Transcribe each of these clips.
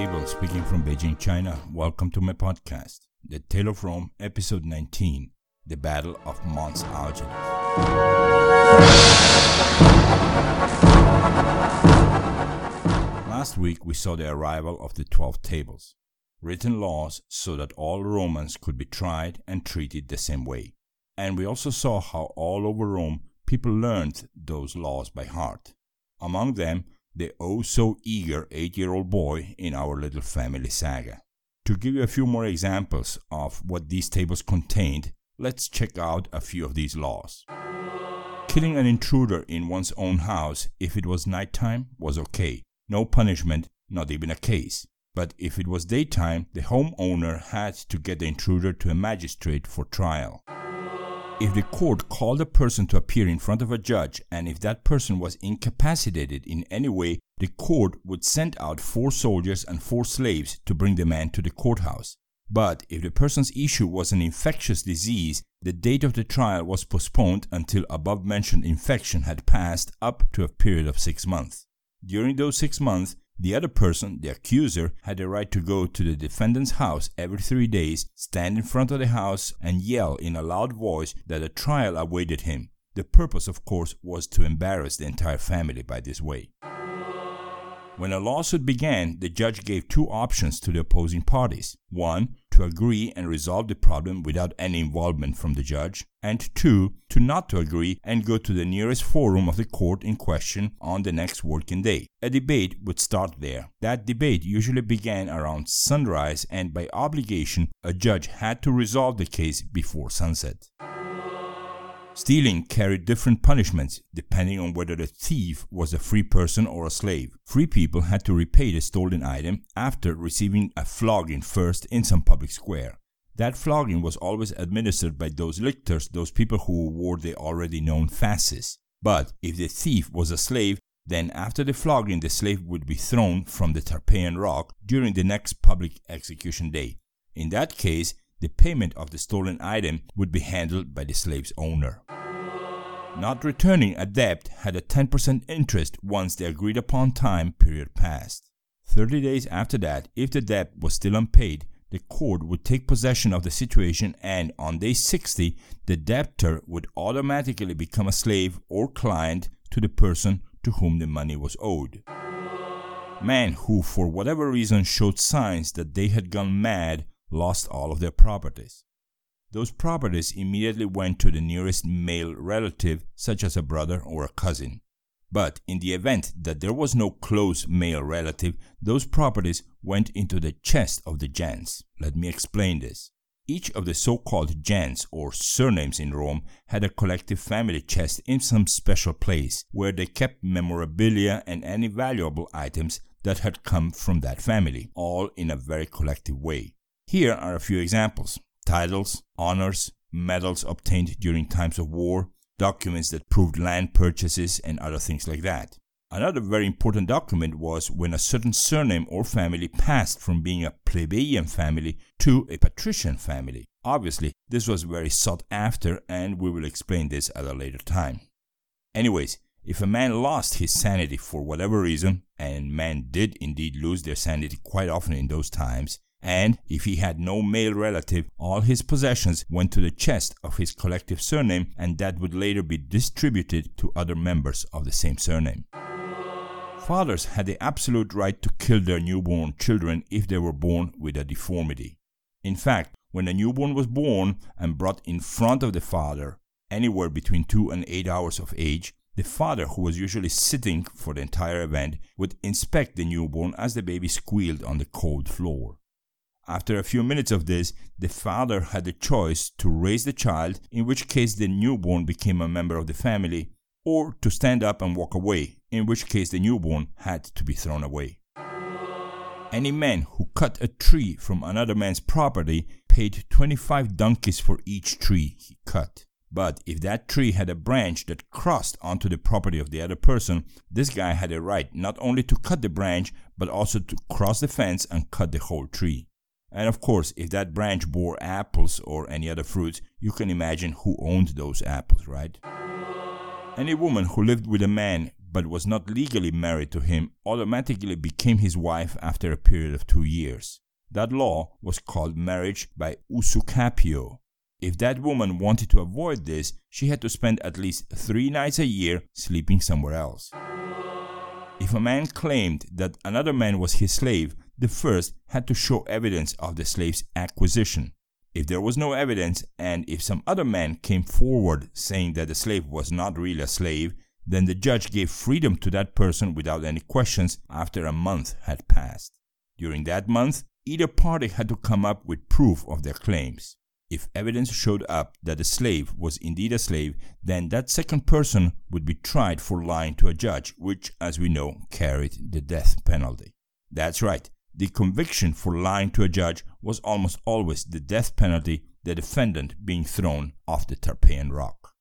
Abel speaking from Beijing, China. Welcome to my podcast, The Tale of Rome, Episode 19 The Battle of Mons Algidus. Last week we saw the arrival of the Twelve Tables, written laws so that all Romans could be tried and treated the same way. And we also saw how all over Rome people learned those laws by heart. Among them, the oh so eager eight year old boy in our little family saga. To give you a few more examples of what these tables contained, let's check out a few of these laws. Killing an intruder in one's own house if it was nighttime was okay. No punishment, not even a case. But if it was daytime, the homeowner had to get the intruder to a magistrate for trial. If the court called a person to appear in front of a judge and if that person was incapacitated in any way, the court would send out four soldiers and four slaves to bring the man to the courthouse. But if the person's issue was an infectious disease, the date of the trial was postponed until above mentioned infection had passed up to a period of six months. During those six months, the other person, the accuser, had the right to go to the defendant's house every three days, stand in front of the house, and yell in a loud voice that a trial awaited him. The purpose, of course, was to embarrass the entire family by this way. When a lawsuit began, the judge gave two options to the opposing parties. One, to agree and resolve the problem without any involvement from the judge, and two, to not to agree and go to the nearest forum of the court in question on the next working day. A debate would start there. That debate usually began around sunrise, and by obligation, a judge had to resolve the case before sunset. Stealing carried different punishments depending on whether the thief was a free person or a slave. Free people had to repay the stolen item after receiving a flogging first in some public square. That flogging was always administered by those lictors, those people who wore the already known fasces. But if the thief was a slave, then after the flogging the slave would be thrown from the Tarpeian rock during the next public execution day. In that case, the payment of the stolen item would be handled by the slave's owner. Not returning a debt had a 10% interest once the agreed upon time period passed. 30 days after that, if the debt was still unpaid, the court would take possession of the situation and on day 60, the debtor would automatically become a slave or client to the person to whom the money was owed. Men who, for whatever reason, showed signs that they had gone mad lost all of their properties. Those properties immediately went to the nearest male relative, such as a brother or a cousin. But in the event that there was no close male relative, those properties went into the chest of the gens. Let me explain this. Each of the so called gens or surnames in Rome had a collective family chest in some special place where they kept memorabilia and any valuable items that had come from that family, all in a very collective way. Here are a few examples titles, honors, medals obtained during times of war, documents that proved land purchases, and other things like that. Another very important document was when a certain surname or family passed from being a plebeian family to a patrician family. Obviously, this was very sought after, and we will explain this at a later time. Anyways, if a man lost his sanity for whatever reason, and men did indeed lose their sanity quite often in those times, and if he had no male relative, all his possessions went to the chest of his collective surname, and that would later be distributed to other members of the same surname. Fathers had the absolute right to kill their newborn children if they were born with a deformity. In fact, when a newborn was born and brought in front of the father, anywhere between 2 and 8 hours of age, the father, who was usually sitting for the entire event, would inspect the newborn as the baby squealed on the cold floor. After a few minutes of this, the father had the choice to raise the child, in which case the newborn became a member of the family, or to stand up and walk away, in which case the newborn had to be thrown away. Any man who cut a tree from another man's property paid 25 donkeys for each tree he cut. But if that tree had a branch that crossed onto the property of the other person, this guy had a right not only to cut the branch, but also to cross the fence and cut the whole tree. And of course, if that branch bore apples or any other fruits, you can imagine who owned those apples, right? Any woman who lived with a man but was not legally married to him automatically became his wife after a period of two years. That law was called marriage by usucapio. If that woman wanted to avoid this, she had to spend at least three nights a year sleeping somewhere else. If a man claimed that another man was his slave, the first had to show evidence of the slave's acquisition. If there was no evidence, and if some other man came forward saying that the slave was not really a slave, then the judge gave freedom to that person without any questions after a month had passed. During that month, either party had to come up with proof of their claims. If evidence showed up that the slave was indeed a slave, then that second person would be tried for lying to a judge, which, as we know, carried the death penalty. That's right, the conviction for lying to a judge was almost always the death penalty, the defendant being thrown off the Tarpeian Rock.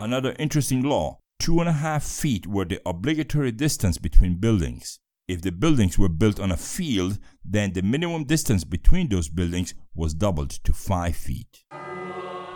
Another interesting law two and a half feet were the obligatory distance between buildings. If the buildings were built on a field, then the minimum distance between those buildings was doubled to 5 feet.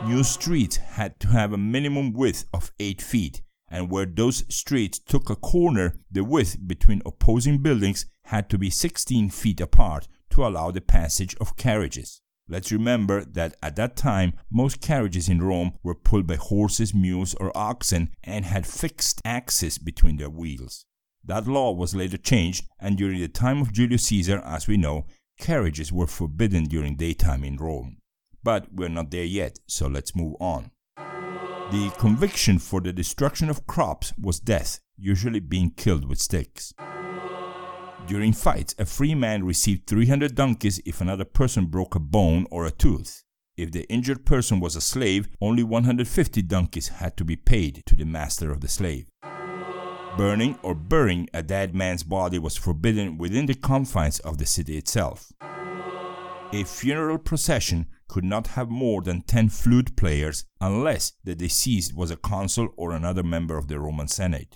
New streets had to have a minimum width of 8 feet, and where those streets took a corner, the width between opposing buildings had to be 16 feet apart to allow the passage of carriages. Let's remember that at that time, most carriages in Rome were pulled by horses, mules, or oxen and had fixed axes between their wheels. That law was later changed, and during the time of Julius Caesar, as we know, carriages were forbidden during daytime in Rome. But we're not there yet, so let's move on. The conviction for the destruction of crops was death, usually being killed with sticks. During fights, a free man received 300 donkeys if another person broke a bone or a tooth. If the injured person was a slave, only 150 donkeys had to be paid to the master of the slave. Burning or burying a dead man's body was forbidden within the confines of the city itself. A funeral procession could not have more than 10 flute players unless the deceased was a consul or another member of the Roman Senate.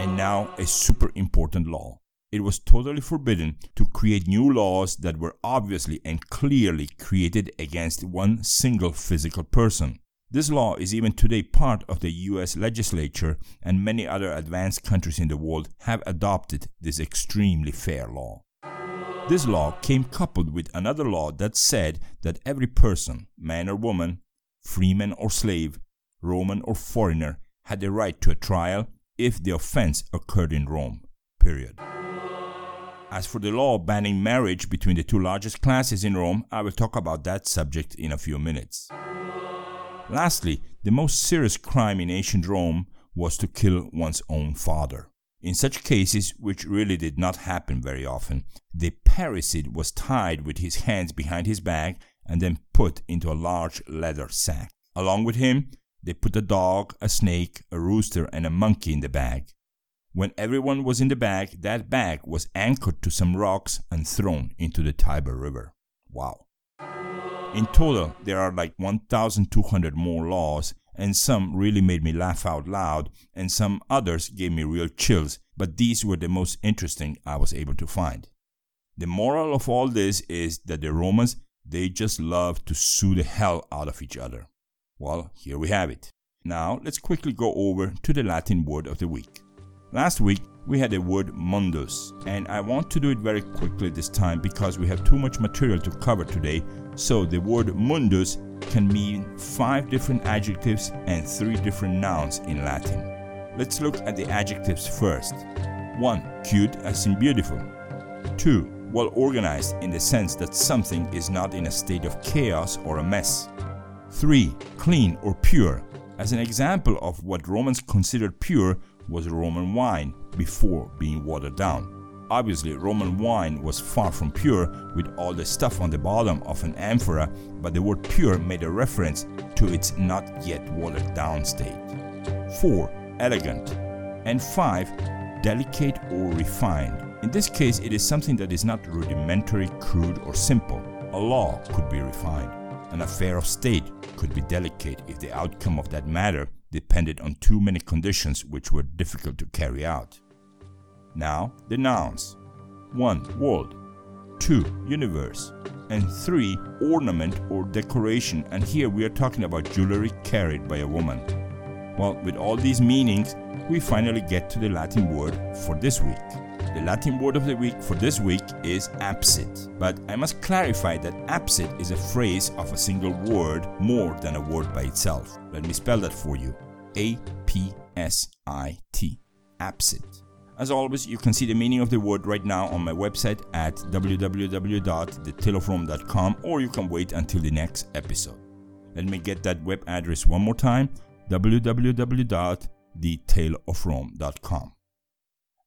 And now, a super important law. It was totally forbidden to create new laws that were obviously and clearly created against one single physical person. This law is even today part of the US legislature, and many other advanced countries in the world have adopted this extremely fair law. This law came coupled with another law that said that every person, man or woman, freeman or slave, Roman or foreigner, had the right to a trial if the offense occurred in Rome. Period. As for the law banning marriage between the two largest classes in Rome, I will talk about that subject in a few minutes. Lastly, the most serious crime in ancient Rome was to kill one's own father. In such cases, which really did not happen very often, the parricide was tied with his hands behind his back and then put into a large leather sack. Along with him, they put a dog, a snake, a rooster, and a monkey in the bag. When everyone was in the bag, that bag was anchored to some rocks and thrown into the Tiber River. Wow. In total, there are like 1,200 more laws, and some really made me laugh out loud, and some others gave me real chills, but these were the most interesting I was able to find. The moral of all this is that the Romans, they just love to sue the hell out of each other. Well, here we have it. Now, let's quickly go over to the Latin word of the week. Last week, we had the word mundus, and I want to do it very quickly this time because we have too much material to cover today. So, the word mundus can mean five different adjectives and three different nouns in Latin. Let's look at the adjectives first. 1. Cute as in beautiful. 2. Well organized in the sense that something is not in a state of chaos or a mess. 3. Clean or pure. As an example of what Romans considered pure, was Roman wine before being watered down. Obviously, Roman wine was far from pure with all the stuff on the bottom of an amphora, but the word pure made a reference to its not yet watered down state. 4. Elegant. And 5. Delicate or refined. In this case, it is something that is not rudimentary, crude, or simple. A law could be refined. An affair of state could be delicate if the outcome of that matter depended on too many conditions which were difficult to carry out. Now, the nouns 1. World, 2. Universe, and 3. Ornament or decoration, and here we are talking about jewelry carried by a woman. Well, with all these meanings, we finally get to the Latin word for this week. The Latin word of the week for this week is absit. but I must clarify that absit is a phrase of a single word more than a word by itself. Let me spell that for you A P S I T. Apsit. As always, you can see the meaning of the word right now on my website at www.thetaleofrome.com or you can wait until the next episode. Let me get that web address one more time www.thetaleofrome.com.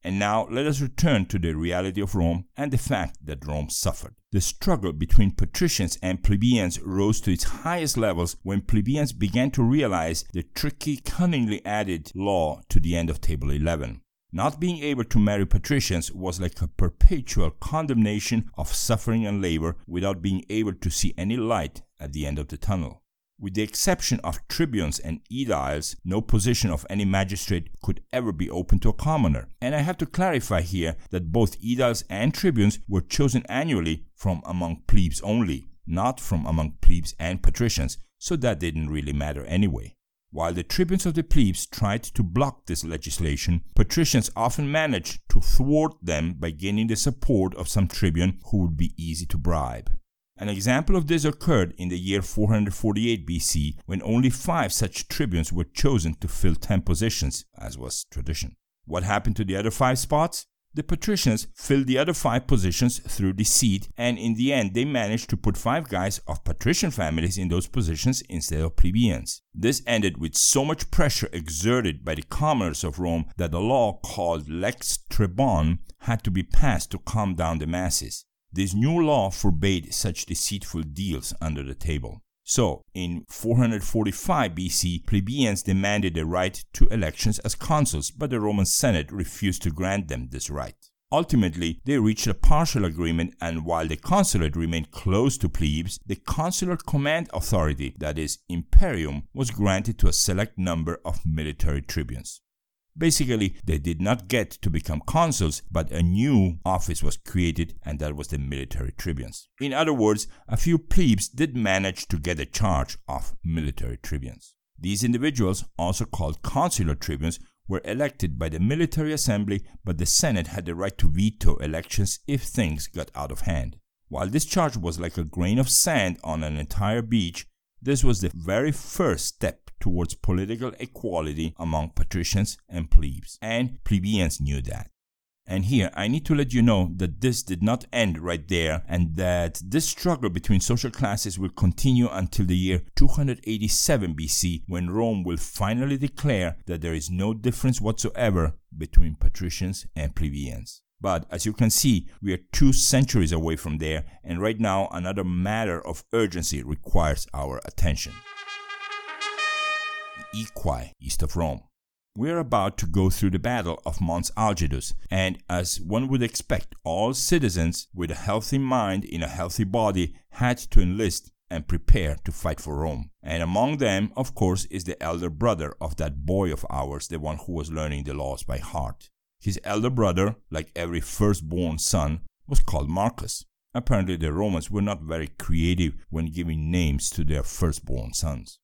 And now let us return to the reality of Rome and the fact that Rome suffered. The struggle between patricians and plebeians rose to its highest levels when plebeians began to realize the tricky, cunningly added law to the end of Table 11. Not being able to marry patricians was like a perpetual condemnation of suffering and labor without being able to see any light at the end of the tunnel. With the exception of tribunes and aediles, no position of any magistrate could ever be open to a commoner. And I have to clarify here that both aediles and tribunes were chosen annually from among plebes only, not from among plebes and patricians, so that didn't really matter anyway. While the tribunes of the plebes tried to block this legislation, patricians often managed to thwart them by gaining the support of some tribune who would be easy to bribe. An example of this occurred in the year 448 BC when only five such tribunes were chosen to fill ten positions, as was tradition. What happened to the other five spots? The patricians filled the other five positions through deceit, and in the end, they managed to put five guys of patrician families in those positions instead of plebeians. This ended with so much pressure exerted by the commoners of Rome that a law called Lex Trebonia had to be passed to calm down the masses. This new law forbade such deceitful deals under the table. So, in 445 BC, plebeians demanded the right to elections as consuls, but the Roman Senate refused to grant them this right. Ultimately, they reached a partial agreement, and while the consulate remained close to plebes, the consular command authority, that is, imperium, was granted to a select number of military tribunes. Basically, they did not get to become consuls, but a new office was created, and that was the military tribunes. In other words, a few plebes did manage to get a charge of military tribunes. These individuals, also called consular tribunes, were elected by the military assembly, but the Senate had the right to veto elections if things got out of hand. While this charge was like a grain of sand on an entire beach, this was the very first step towards political equality among patricians and plebes, and plebeians knew that. And here I need to let you know that this did not end right there and that this struggle between social classes will continue until the year 287 BC when Rome will finally declare that there is no difference whatsoever between patricians and plebeians. But as you can see, we are two centuries away from there, and right now another matter of urgency requires our attention. Aequi, east of Rome. We are about to go through the battle of Mons Algidus, and as one would expect, all citizens with a healthy mind in a healthy body had to enlist and prepare to fight for Rome. And among them, of course, is the elder brother of that boy of ours, the one who was learning the laws by heart. His elder brother, like every firstborn son, was called Marcus. Apparently, the Romans were not very creative when giving names to their firstborn sons.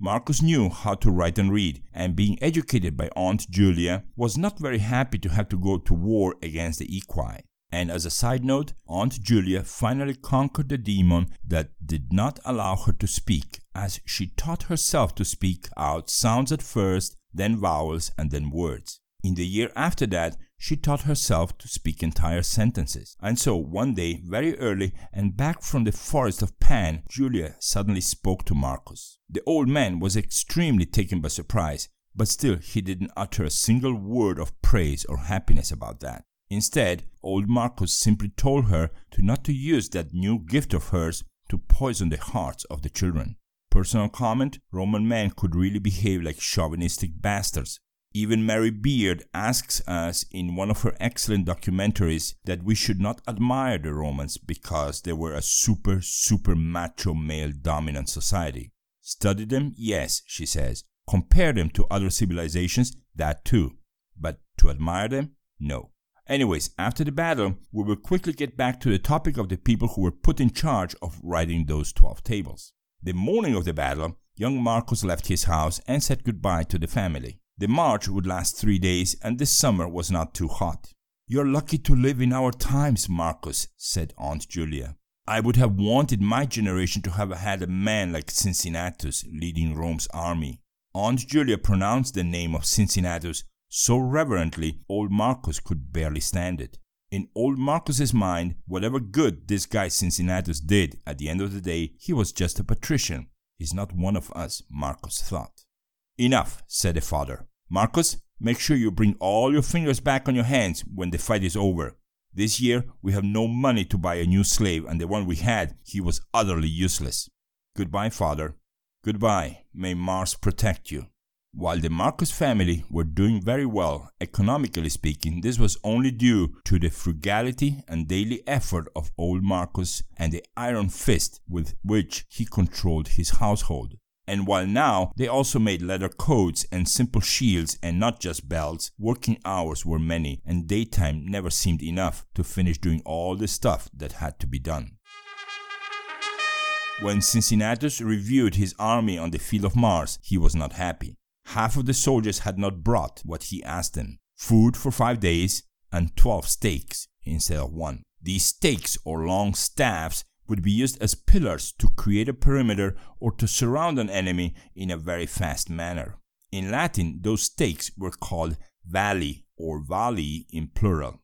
Marcus knew how to write and read, and being educated by Aunt Julia, was not very happy to have to go to war against the Aequi. And as a side note, Aunt Julia finally conquered the demon that did not allow her to speak, as she taught herself to speak out sounds at first, then vowels, and then words. In the year after that, she taught herself to speak entire sentences. And so, one day, very early, and back from the forest of Pan, Julia suddenly spoke to Marcus. The old man was extremely taken by surprise, but still he didn't utter a single word of praise or happiness about that. Instead, old Marcus simply told her to not to use that new gift of hers to poison the hearts of the children. Personal comment Roman men could really behave like chauvinistic bastards even Mary Beard asks us in one of her excellent documentaries that we should not admire the Romans because they were a super, super macho male dominant society. Study them, yes, she says. Compare them to other civilizations, that too. But to admire them, no. Anyways, after the battle, we will quickly get back to the topic of the people who were put in charge of writing those 12 tables. The morning of the battle, young Marcus left his house and said goodbye to the family. The march would last three days, and the summer was not too hot. You're lucky to live in our times, Marcus, said Aunt Julia. I would have wanted my generation to have had a man like Cincinnatus leading Rome's army. Aunt Julia pronounced the name of Cincinnatus so reverently old Marcus could barely stand it. In old Marcus's mind, whatever good this guy Cincinnatus did, at the end of the day, he was just a patrician. He's not one of us, Marcus thought. Enough, said the father. Marcus, make sure you bring all your fingers back on your hands when the fight is over. This year, we have no money to buy a new slave, and the one we had, he was utterly useless. Goodbye, father. Goodbye. May Mars protect you. While the Marcus family were doing very well, economically speaking, this was only due to the frugality and daily effort of old Marcus and the iron fist with which he controlled his household. And while now they also made leather coats and simple shields and not just belts, working hours were many and daytime never seemed enough to finish doing all the stuff that had to be done. When Cincinnatus reviewed his army on the field of Mars, he was not happy. Half of the soldiers had not brought what he asked them food for five days and 12 stakes instead of one. These stakes or long staffs would be used as pillars to create a perimeter or to surround an enemy in a very fast manner. In Latin, those stakes were called valli or valli in plural.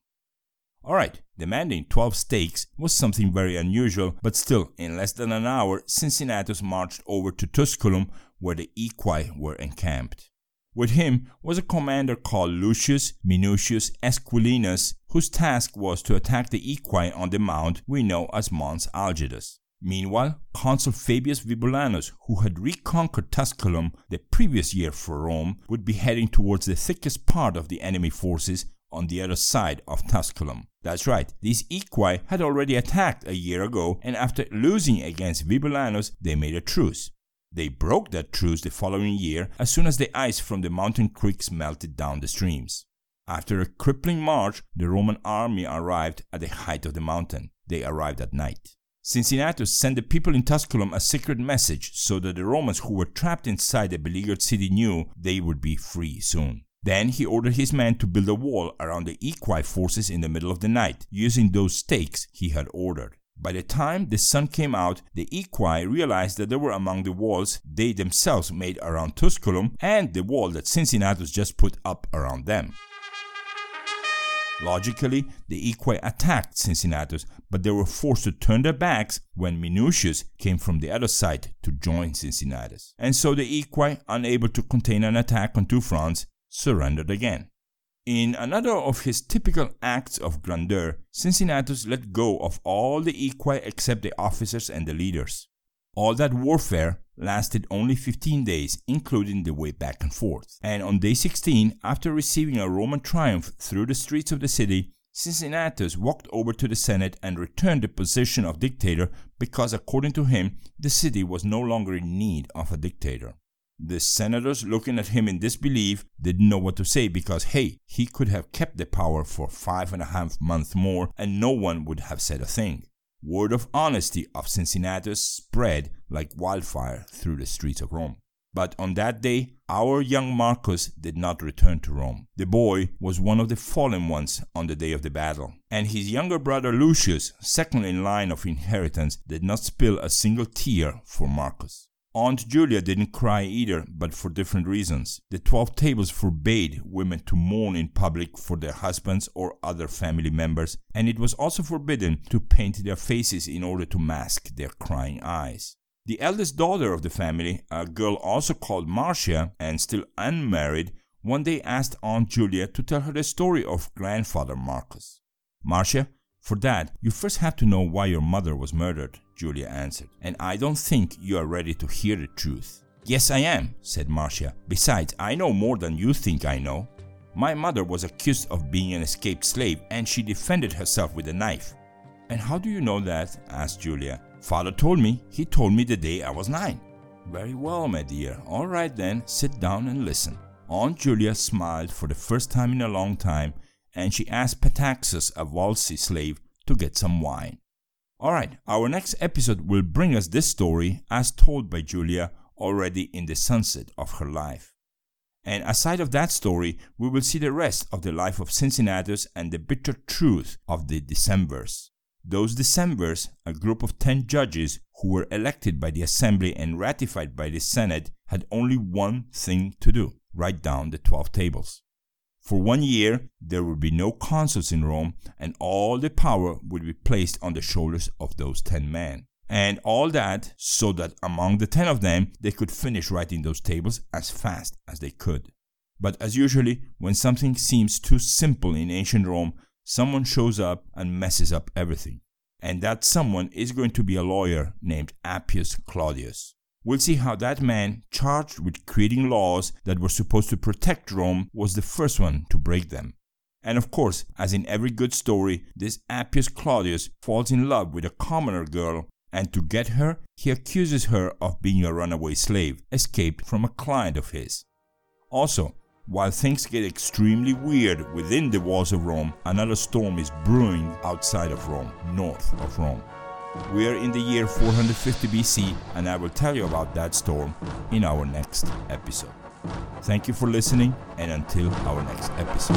Alright, demanding 12 stakes was something very unusual, but still, in less than an hour, Cincinnatus marched over to Tusculum where the Aequi were encamped. With him was a commander called Lucius Minucius Esquilinus, whose task was to attack the Aequi on the mount we know as Mons Algidus. Meanwhile, Consul Fabius Vibulanus, who had reconquered Tusculum the previous year for Rome, would be heading towards the thickest part of the enemy forces on the other side of Tusculum. That's right, these Aequi had already attacked a year ago, and after losing against Vibulanus, they made a truce. They broke that truce the following year as soon as the ice from the mountain creeks melted down the streams. After a crippling march, the Roman army arrived at the height of the mountain. They arrived at night. Cincinnatus sent the people in Tusculum a secret message so that the Romans who were trapped inside the beleaguered city knew they would be free soon. Then he ordered his men to build a wall around the Aequi forces in the middle of the night, using those stakes he had ordered. By the time the sun came out, the Aequi realized that they were among the walls they themselves made around Tusculum and the wall that Cincinnatus just put up around them. Logically, the Aequi attacked Cincinnatus, but they were forced to turn their backs when Minucius came from the other side to join Cincinnatus. And so the Aequi, unable to contain an attack on two fronts, surrendered again. In another of his typical acts of grandeur, Cincinnatus let go of all the Aequi except the officers and the leaders. All that warfare lasted only 15 days, including the way back and forth. And on day 16, after receiving a Roman triumph through the streets of the city, Cincinnatus walked over to the Senate and returned the position of dictator because, according to him, the city was no longer in need of a dictator. The senators, looking at him in disbelief, didn't know what to say because, hey, he could have kept the power for five and a half months more and no one would have said a thing. Word of honesty of Cincinnatus spread like wildfire through the streets of Rome. But on that day, our young Marcus did not return to Rome. The boy was one of the fallen ones on the day of the battle, and his younger brother Lucius, second in line of inheritance, did not spill a single tear for Marcus. Aunt Julia didn't cry either, but for different reasons. The Twelve Tables forbade women to mourn in public for their husbands or other family members, and it was also forbidden to paint their faces in order to mask their crying eyes. The eldest daughter of the family, a girl also called Marcia and still unmarried, one day asked Aunt Julia to tell her the story of grandfather Marcus. Marcia, for that, you first have to know why your mother was murdered, Julia answered, and I don't think you are ready to hear the truth. Yes, I am, said Marcia. Besides, I know more than you think I know. My mother was accused of being an escaped slave and she defended herself with a knife. And how do you know that? asked Julia. Father told me. He told me the day I was nine. Very well, my dear. All right then, sit down and listen. Aunt Julia smiled for the first time in a long time and she asked Petaxus, a Volsci slave, to get some wine. Alright, our next episode will bring us this story as told by Julia already in the sunset of her life. And aside of that story, we will see the rest of the life of Cincinnatus and the bitter truth of the Decemvirs. Those Decemvirs, a group of 10 judges who were elected by the assembly and ratified by the Senate, had only one thing to do write down the 12 tables. For one year, there would be no consuls in Rome, and all the power would be placed on the shoulders of those 10 men. And all that so that among the 10 of them, they could finish writing those tables as fast as they could. But as usually, when something seems too simple in ancient Rome, someone shows up and messes up everything. And that someone is going to be a lawyer named Appius Claudius. We'll see how that man, charged with creating laws that were supposed to protect Rome, was the first one to break them. And of course, as in every good story, this Appius Claudius falls in love with a commoner girl, and to get her, he accuses her of being a runaway slave, escaped from a client of his. Also, while things get extremely weird within the walls of Rome, another storm is brewing outside of Rome, north of Rome. We're in the year 450 BC, and I will tell you about that storm in our next episode. Thank you for listening, and until our next episode.